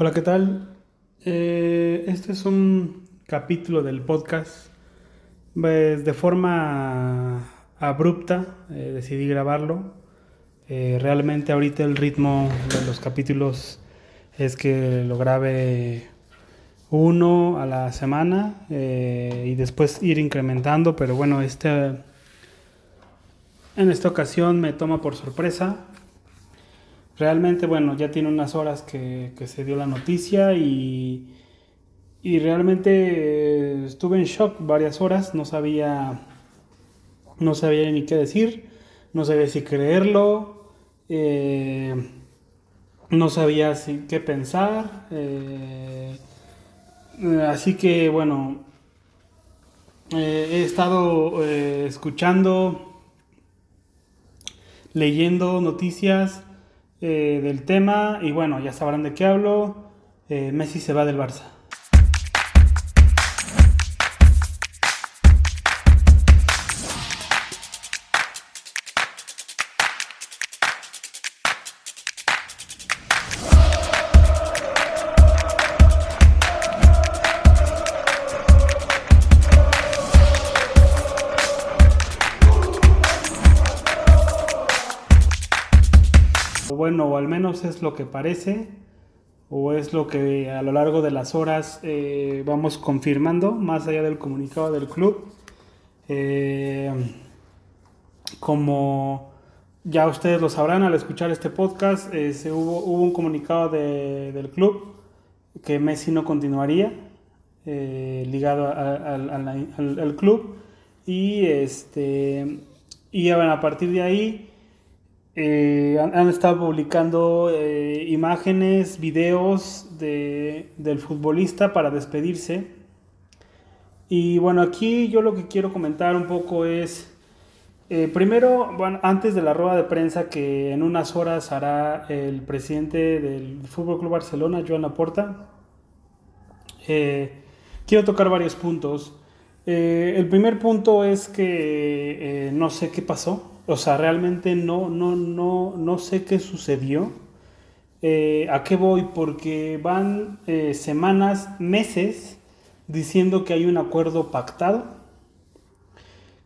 Hola, ¿qué tal? Eh, este es un capítulo del podcast. Pues, de forma abrupta eh, decidí grabarlo. Eh, realmente ahorita el ritmo de los capítulos es que lo grabe uno a la semana y después ir incrementando, pero bueno, este, en esta ocasión me toma por sorpresa realmente, bueno, ya tiene unas horas que, se dio la noticia y, y realmente eh, estuve en shock varias horas, no sabía, no sabía ni qué decir, no sabía si creerlo, eh, no sabía si, qué pensar, eh, así que bueno, he estado escuchando, leyendo noticias, eh, del tema y bueno, ya sabrán de qué hablo. Eh, Messi se va del Barça. Bueno, o al menos es lo que parece, o es lo que a lo largo de las horas eh, vamos confirmando, más allá del comunicado del club. Eh, como ya ustedes lo sabrán al escuchar este podcast, eh, se hubo, hubo, un comunicado del club que Messi no continuaría ligado al, club y este y a partir de ahí eh, han, estado publicando eh, imágenes, videos de, del futbolista para despedirse. Y bueno, aquí yo lo que quiero comentar un poco es, eh, primero, antes de la rueda de prensa que en unas horas hará el presidente del Fútbol Club Barcelona, Joan Laporta, quiero tocar varios puntos. El primer punto es que no sé qué pasó o sea, realmente no, no, no, no sé qué sucedió. Eh, ¿A qué voy? Porque van eh, semanas, meses, diciendo que hay un acuerdo pactado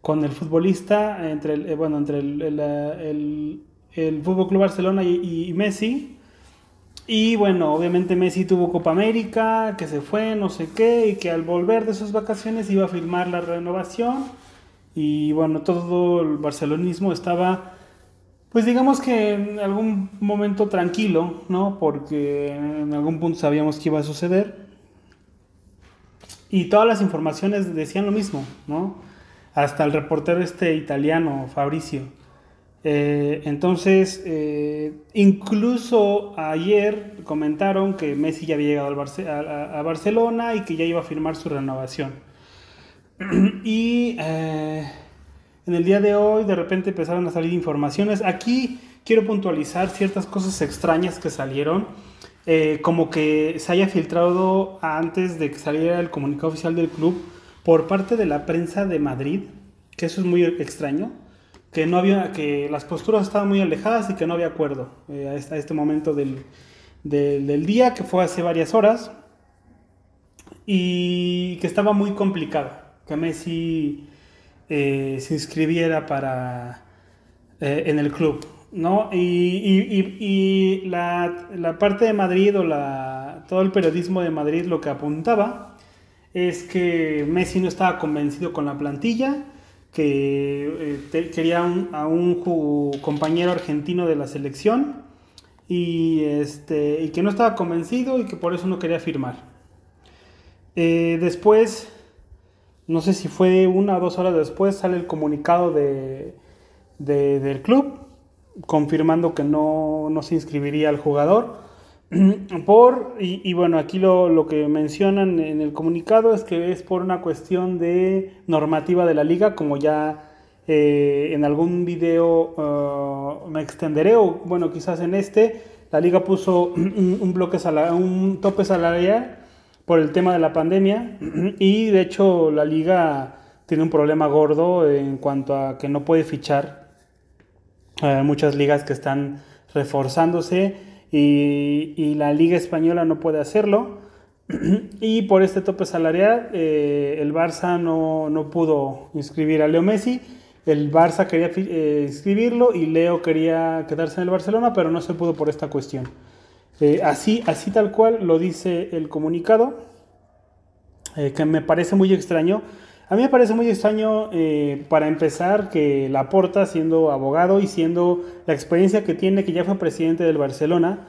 con el futbolista, entre el, eh, bueno, entre el, el, el, Fútbol Club Barcelona y, y, Messi. Y bueno, obviamente Messi tuvo Copa América, que se fue, no sé qué, y que al volver de sus vacaciones iba a firmar la renovación y bueno, todo el barcelonismo estaba, pues digamos que en algún momento tranquilo, ¿no? Porque en algún punto sabíamos que iba a suceder. Y todas las informaciones decían lo mismo, ¿no? Hasta el reportero este italiano, Fabricio. Eh, entonces, eh, incluso ayer comentaron que Messi ya había llegado a Barcelona y que ya iba a firmar su renovación. y eh, en el día de hoy de repente empezaron a salir informaciones. Aquí quiero puntualizar ciertas cosas extrañas que salieron. Como que se haya filtrado antes de que saliera el comunicado oficial del club por parte de la prensa de Madrid, que eso es muy extraño, que no había, que las posturas estaban muy alejadas y que no había acuerdo eh, a, este, momento del, del, día, que fue hace varias horas, y que estaba muy complicado que Messi eh, se inscribiera para, eh, en el club. ¿no? Y, la, parte de Madrid o la, todo el periodismo de Madrid lo que apuntaba es que Messi no estaba convencido con la plantilla, que eh, quería a un compañero argentino de la selección y, este, y que no estaba convencido y que por eso no quería firmar. después no sé si fue una o dos horas después, sale el comunicado de, del club confirmando que no, se inscribiría al jugador. Por, y, bueno, aquí lo, que mencionan en el comunicado es que es por una cuestión de normativa de la liga, como ya eh, en algún video uh, me extenderé, o bueno, quizás en este, la liga puso un, bloque un tope salarial por el tema de la pandemia y de hecho la liga tiene un problema gordo en cuanto a que no puede fichar. Hay muchas ligas que están reforzándose y, la Liga Española no puede hacerlo. y por este tope salarial, eh, el Barça no, no, pudo inscribir a Leo Messi. El Barça quería eh, inscribirlo y Leo quería quedarse en el Barcelona, pero no se pudo por esta cuestión. Eh, así, así tal cual lo dice el comunicado, que me parece muy extraño. A mí me parece muy extraño, para empezar, que Laporta, siendo abogado y siendo la experiencia que tiene, que ya fue presidente del Barcelona,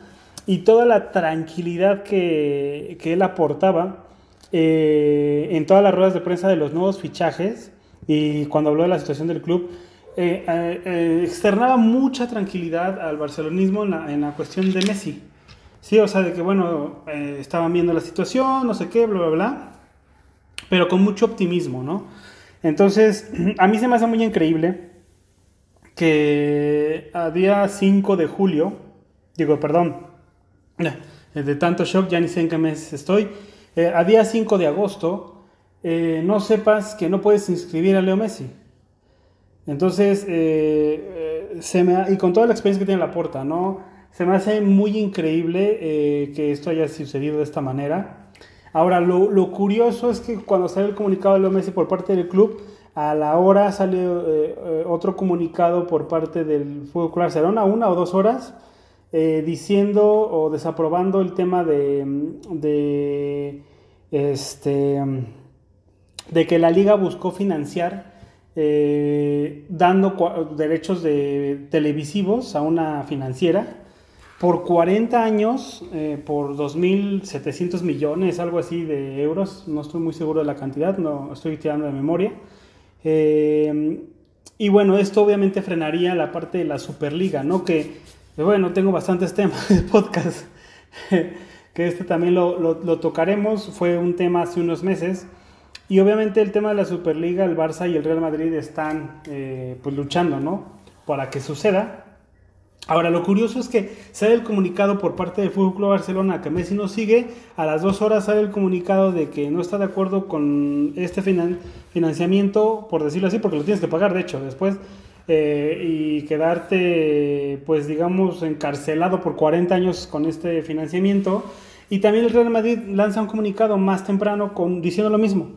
y toda la tranquilidad que, él aportaba eh, en todas las ruedas de prensa de los nuevos fichajes y cuando habló de la situación del club, eh, eh, externaba mucha tranquilidad al barcelonismo en la, cuestión de Messi. Sí, o sea, de que bueno, estaban viendo la situación, no sé qué, bla, bla, bla, pero con mucho optimismo, ¿no? Entonces, a mí se me hace muy increíble que a día 5 de julio, digo, perdón, eh, de tanto shock, ya ni sé en qué mes estoy. Eh, a día 5 de agosto, eh, no sepas que no puedes inscribir a Leo Messi. Entonces, se me y con toda la experiencia que tiene la porta, ¿no? Se me hace muy increíble que esto haya sucedido de esta manera. Ahora, lo, lo, curioso es que cuando sale el comunicado de Leo Messi por parte del club, a la hora sale otro comunicado por parte del Fútbol Club Barcelona, una o dos horas, eh, diciendo o desaprobando el tema de, este, de que la liga buscó financiar eh, dando derechos de televisivos a una financiera por 40 años, eh, por 2.700 millones, algo así de euros, no estoy muy seguro de la cantidad, no estoy tirando de memoria. y bueno, esto obviamente frenaría la parte de la Superliga, ¿no? Que bueno, tengo bastantes temas de podcast, que este también lo, lo, tocaremos, fue un tema hace unos meses. Y obviamente el tema de la Superliga, el Barça y el Real Madrid están eh, pues luchando, ¿no? Para que suceda. Ahora, lo curioso es que sale el comunicado por parte del Fútbol Club Barcelona que Messi no sigue. A las dos horas sale el comunicado de que no está de acuerdo con este financiamiento, por decirlo así, porque lo tienes que pagar, de hecho, después. Eh, y quedarte, pues digamos, encarcelado por 40 años con este financiamiento. Y también el Real Madrid lanza un comunicado más temprano con, diciendo lo mismo.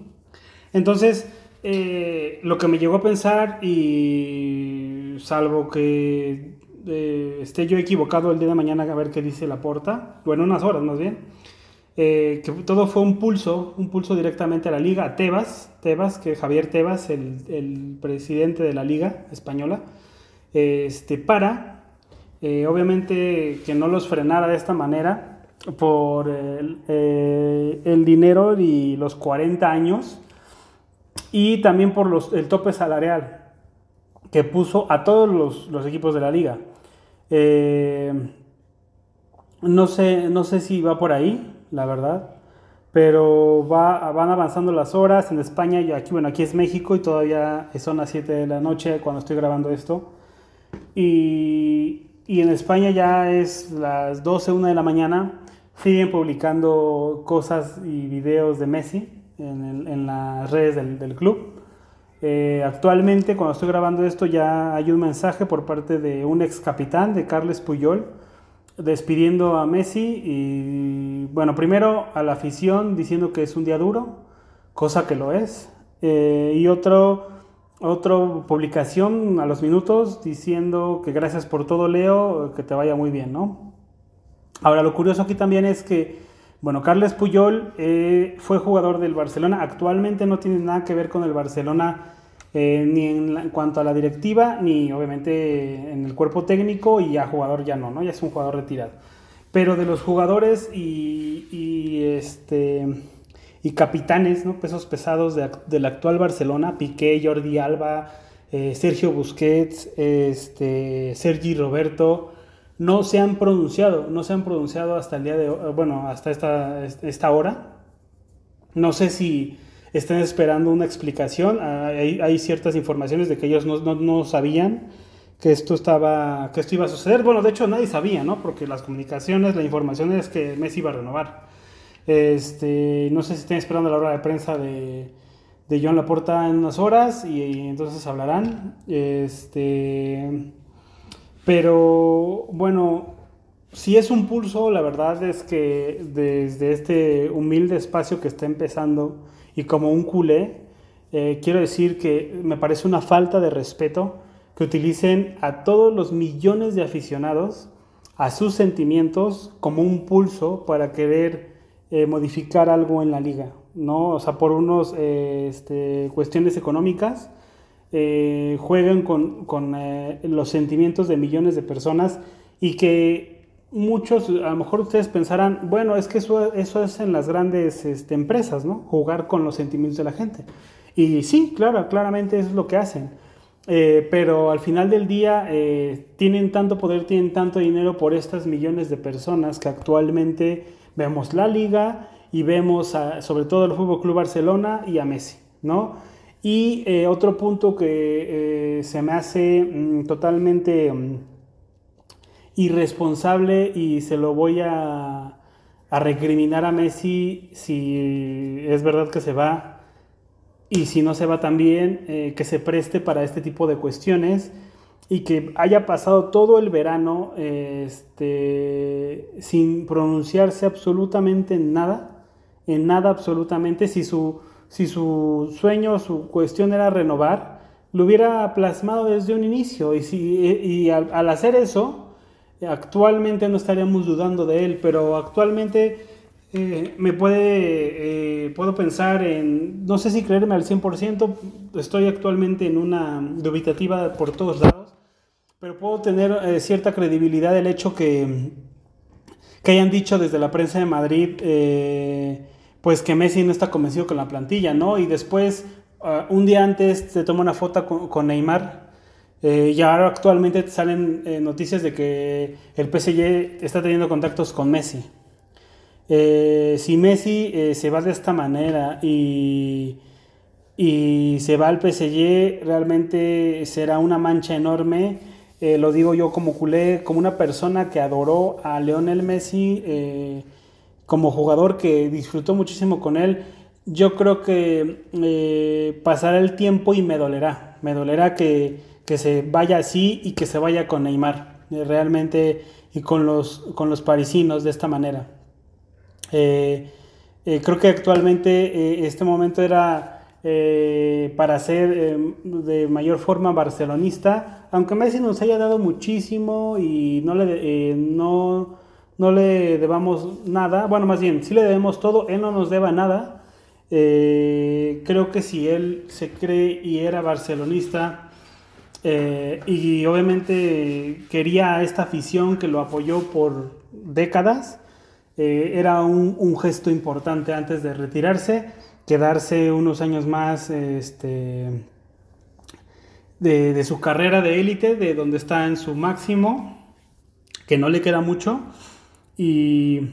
Entonces, eh, lo que me llegó a pensar, y salvo que esté yo equivocado el día de mañana a ver qué dice la porta, bueno, unas horas más bien, eh, que todo fue un pulso, un pulso directamente a la liga, a Tebas, Tebas, que Javier Tebas, el, presidente de la liga española, este, para, eh, obviamente, que no los frenara de esta manera por el, eh, dinero y los 40 años y también por los, el tope salarial que puso a todos los equipos de la liga. No, sé, no sé si va por ahí, la verdad. Pero va, van avanzando las horas. En España, y aquí, bueno, aquí es México y todavía son las 7 de la noche cuando estoy grabando esto. Y, en España ya es las 12, 1 de la mañana. Siguen publicando cosas y videos de Messi en, las redes del club. Eh, actualmente, cuando estoy grabando esto, ya hay un mensaje por parte de un ex capitán, de Carles Puyol, despidiendo a Messi y bueno, primero a la afición diciendo que es un día duro, cosa que lo es, eh, y otro, publicación a los minutos diciendo que gracias por todo Leo, que te vaya muy bien, ¿no? Ahora lo curioso aquí también es que, bueno, Carles Puyol eh, fue jugador del Barcelona, actualmente no tiene nada que ver con el Barcelona eh, ni en, cuanto a la directiva, ni obviamente en el cuerpo técnico y ya jugador ya no, ¿no? Ya es un jugador retirado. Pero de los jugadores y, este, y capitanes, ¿no? Pesos pesados del actual Barcelona, Piqué, Jordi Alba, eh, Sergio Busquets, este, Sergi Roberto, no se han pronunciado, no se han pronunciado hasta el día de, bueno, hasta esta, esta hora. No sé si estén esperando una explicación. Ah, hay, ciertas informaciones de que ellos no, sabían que esto estaba, que esto iba a suceder. Bueno, de hecho nadie sabía, ¿no? Porque las comunicaciones, la información es que Messi iba a renovar. Este, no sé si estén esperando la hora de prensa de, de John Laporta en unas horas y, entonces hablarán. Este, pero bueno, si es un pulso, la verdad es que desde este humilde espacio que está empezando y como un culé, eh, quiero decir que me parece una falta de respeto que utilicen a todos los millones de aficionados, a sus sentimientos, como un pulso para querer eh, modificar algo en la liga, ¿no? O sea, por unas eh, este, cuestiones económicas, juegan con, con los sentimientos de millones de personas y que muchos, a lo mejor ustedes pensarán, bueno, es que eso, eso es en las grandes este, empresas, ¿no? Jugar con los sentimientos de la gente. Y sí, claro, claramente eso es lo que hacen. Eh, pero al final del día eh, tienen tanto poder, tienen tanto dinero por estas millones de personas que actualmente vemos la liga y vemos sobre todo el Fútbol Club Barcelona y a Messi, ¿no? Y eh, otro punto que se me hace mm, totalmente mm, irresponsable y se lo voy a, recriminar a Messi si es verdad que se va y si no se va también, eh, que se preste para este tipo de cuestiones y que haya pasado todo el verano este, sin pronunciarse absolutamente en nada, en nada absolutamente, si su, si su sueño, su cuestión era renovar, lo hubiera plasmado desde un inicio. Y, si, y al hacer eso, Actualmente no estaríamos dudando de él, pero actualmente eh, me puede, eh, puedo pensar en, no sé si creerme al 100%, estoy actualmente en una dubitativa por todos lados, pero puedo tener eh, cierta credibilidad del hecho que, que hayan dicho desde la prensa de Madrid, pues que Messi no está convencido con la plantilla, ¿no? Y después, ah, un día antes, se toma una foto con Neymar eh, y ahora actualmente salen eh, noticias de que el PSG está teniendo contactos con Messi. Eh, si Messi se va de esta manera y, y, se va al PSG, realmente será una mancha enorme. lo digo yo como culé, como una persona que adoró a Leonel Messi, como jugador que disfrutó muchísimo con él. Yo creo que pasará el tiempo y me dolerá. Me dolerá que que se vaya así y que se vaya con Neymar, eh, realmente, y con los, con los parisinos de esta manera. Eh, eh, creo que actualmente este momento era para ser de mayor forma barcelonista, aunque Messi nos haya dado muchísimo y no le, no, no le debamos nada, bueno, más bien, sí le debemos todo, él no nos deba nada. creo que si él se cree y era barcelonista, eh, y obviamente quería esta afición que lo apoyó por décadas. Eh, era un, gesto importante antes de retirarse, quedarse unos años más este, de, su carrera de élite, de donde está en su máximo, que no le queda mucho, y,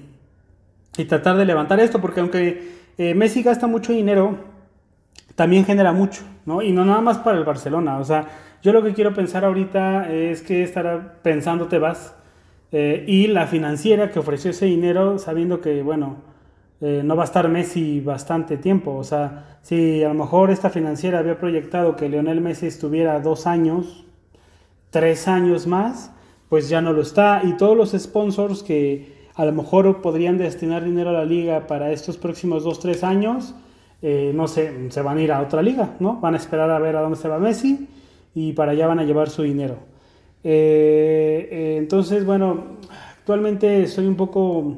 tratar de levantar esto, porque aunque eh, Messi gasta mucho dinero, también genera mucho, ¿no? Y no nada más para el Barcelona, o sea, yo lo que quiero pensar ahorita es que estará pensando te vas eh, y la financiera que ofreció ese dinero sabiendo que, bueno, eh, no va a estar Messi bastante tiempo. O sea, si a lo mejor esta financiera había proyectado que Lionel Messi estuviera dos años, tres años más, pues ya no lo está. Y todos los sponsors que a lo mejor podrían destinar dinero a la liga para estos próximos dos, tres años, eh, no sé, se van a ir a otra liga, ¿no? Van a esperar a ver a dónde se va Messi y para allá van a llevar su dinero. Eh, eh, entonces, bueno, actualmente estoy un poco,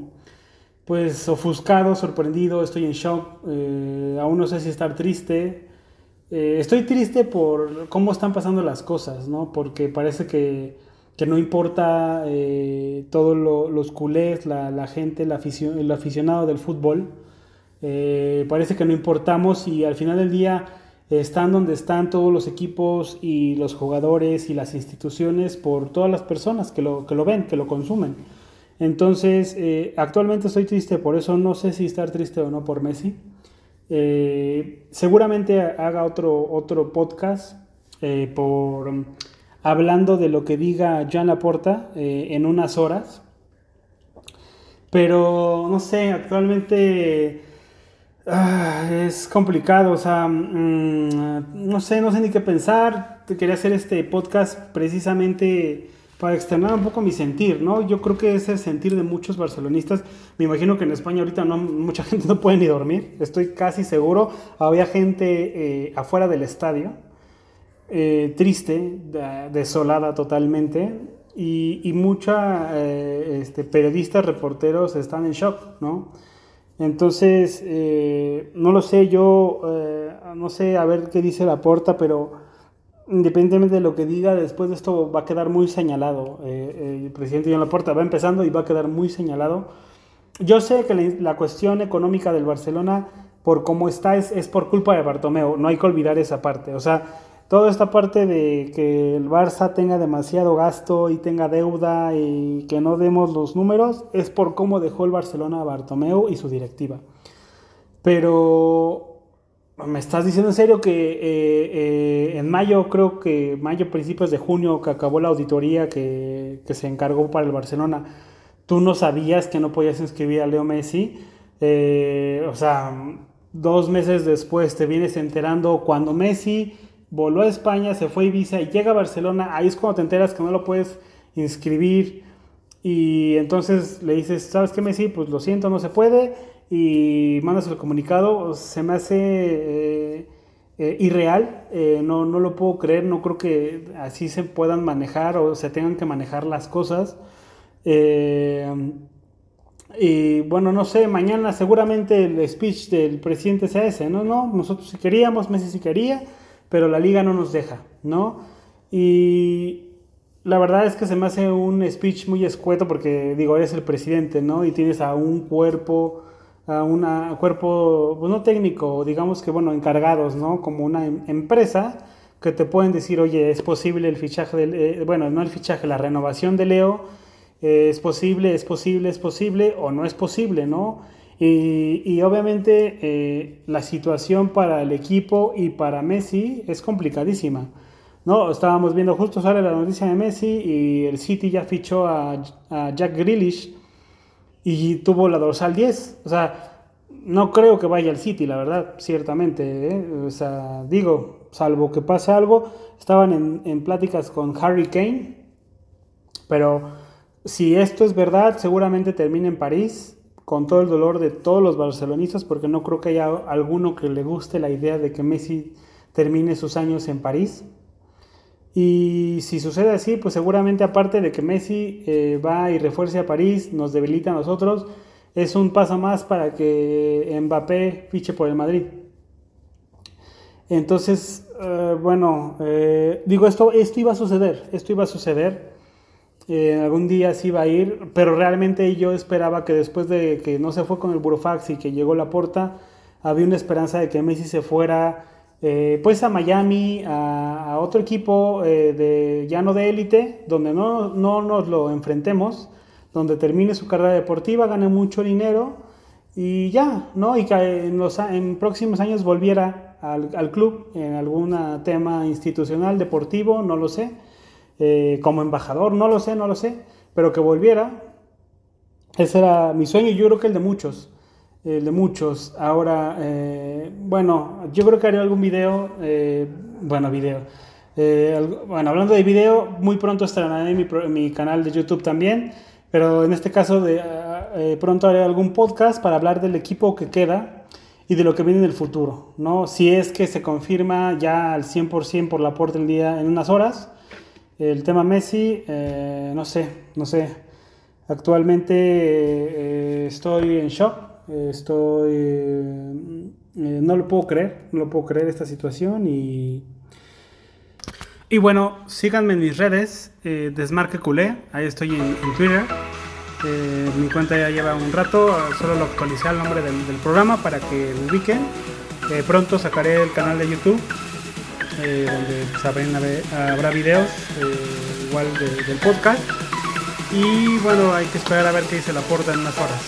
pues, ofuscado, sorprendido, estoy en shock, aún no sé si estar triste. estoy triste por cómo están pasando las cosas, ¿no? Porque parece que, que no importa todos los culés, la, gente, el, aficionado del fútbol. parece que no importamos y al final del día están donde están todos los equipos y los jugadores y las instituciones por todas las personas que lo, que lo ven, que lo consumen. Entonces, eh, actualmente estoy triste, por eso no sé si estar triste o no por Messi. Eh, seguramente haga otro, otro podcast eh, por, hablando de lo que diga Jean Laporta en unas horas. Pero no sé, actualmente Ah, es complicado, o sea, mm, no sé, no sé ni qué pensar. Quería hacer este podcast precisamente para externar un poco mi sentir, ¿no? Yo creo que es el sentir de muchos barcelonistas. Me imagino que en España ahorita mucha gente no puede ni dormir, estoy casi seguro. Había gente eh, afuera del estadio, eh, triste, desolada totalmente, y, y mucha eh, este, periodistas, reporteros están en shock, ¿no? Entonces, no lo sé, yo no sé, a ver qué dice la porta, pero independientemente de lo que diga, después de esto va a quedar muy señalado. Eh, eh, el presidente John Laporta va empezando y va a quedar muy señalado. Yo sé que la, cuestión económica del Barcelona, por cómo está, es, es, por culpa de Bartomeu. No hay que olvidar esa parte. O sea, toda esta parte de que el Barça tenga demasiado gasto y tenga deuda y que no demos los números, es por cómo dejó el Barcelona a Bartomeu y su directiva. Pero ¿Me estás diciendo en serio que eh, eh, en mayo, creo que mayo, principios de junio, que acabó la auditoría que, se encargó para el Barcelona, tú no sabías que no podías inscribir a Leo Messi? Eh, o sea, dos meses después te vienes enterando cuando Messi voló a España, se fue a Ibiza y llega a Barcelona, ahí es cuando te enteras que no lo puedes inscribir y entonces le dices, ¿sabes qué Messi? Pues lo siento, no se puede y mandas el comunicado, se me hace eh, eh, irreal, eh, no, no lo puedo creer, no creo que así se puedan manejar o se tengan que manejar las cosas. y bueno, no sé, mañana seguramente el speech del presidente sea ese, ¿no? No, nosotros sí queríamos, Messi sí quería, pero la liga no nos deja, ¿no? Y la verdad es que se me hace un speech muy escueto porque, digo, eres el presidente, ¿no? Y tienes a un cuerpo a un cuerpo, pues no técnico, digamos que, bueno, encargados, ¿no? Como una em, empresa que te pueden decir, oye, es posible el fichaje, del, eh, bueno, no el fichaje, la renovación de Leo, eh, es posible, es posible, es posible o no es posible, ¿no? Y, obviamente eh, la situación para el equipo y para Messi es complicadísima. ¿no? Estábamos viendo, justo sale la noticia de Messi y el City ya fichó a, a Jack Grealish, y tuvo la dorsal 10. O sea, no creo que vaya al City, la verdad, ciertamente. ¿eh? O sea, digo, salvo que pase algo, estaban en, en pláticas con Harry Kane, pero si esto es verdad, seguramente termina en París, con todo el dolor de todos los barcelonistas, porque no creo que haya alguno que le guste la idea de que Messi termine sus años en París. Y si sucede así, pues seguramente aparte de que Messi eh, va y refuerce a París, nos debilita a nosotros, es un paso más para que Mbappé fiche por el Madrid. Entonces, eh, bueno, eh, digo, esto, esto iba a suceder, esto iba a suceder. Algún día sí iba a ir, pero realmente yo esperaba que después de que no se fue con el Burofax y que llegó la porta, había una esperanza de que Messi se fuera eh, pues a Miami, a, otro equipo eh, de, ya no de élite, donde no, no, nos lo enfrentemos, donde termine su carrera deportiva, gane mucho dinero y ya, ¿no? Y que en, los, en próximos años volviera al, club en algún tema institucional, deportivo, no lo sé, eh, como embajador, no lo sé, no lo sé, pero que volviera. Ese era mi sueño y yo creo que el de muchos el de muchos. Ahora, eh, bueno, yo creo que haré algún video, eh, bueno, video. Eh, bueno, hablando de video, muy pronto en mi, mi, canal de YouTube también, pero en este caso de, pronto haré algún podcast para hablar del equipo que queda y de lo que viene en el futuro, ¿no? Si es que se confirma ya al 100% por la puerta del día en unas horas, el tema Messi, no sé, no sé. Actualmente estoy en shock Estoy. Eh, no lo puedo creer, no lo puedo creer esta situación y. Y bueno, síganme en mis redes, eh, Desmarque Culé, ahí estoy en, Twitter. Eh, mi cuenta ya lleva un rato, solo lo actualicé el nombre del, programa para que lo ubiquen. pronto sacaré el canal de YouTube, donde saben, habrá videos igual del podcast. Y bueno, hay que esperar a ver qué dice la porta en unas horas.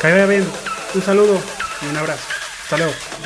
Que bien. Un saludo y un abrazo. Hasta.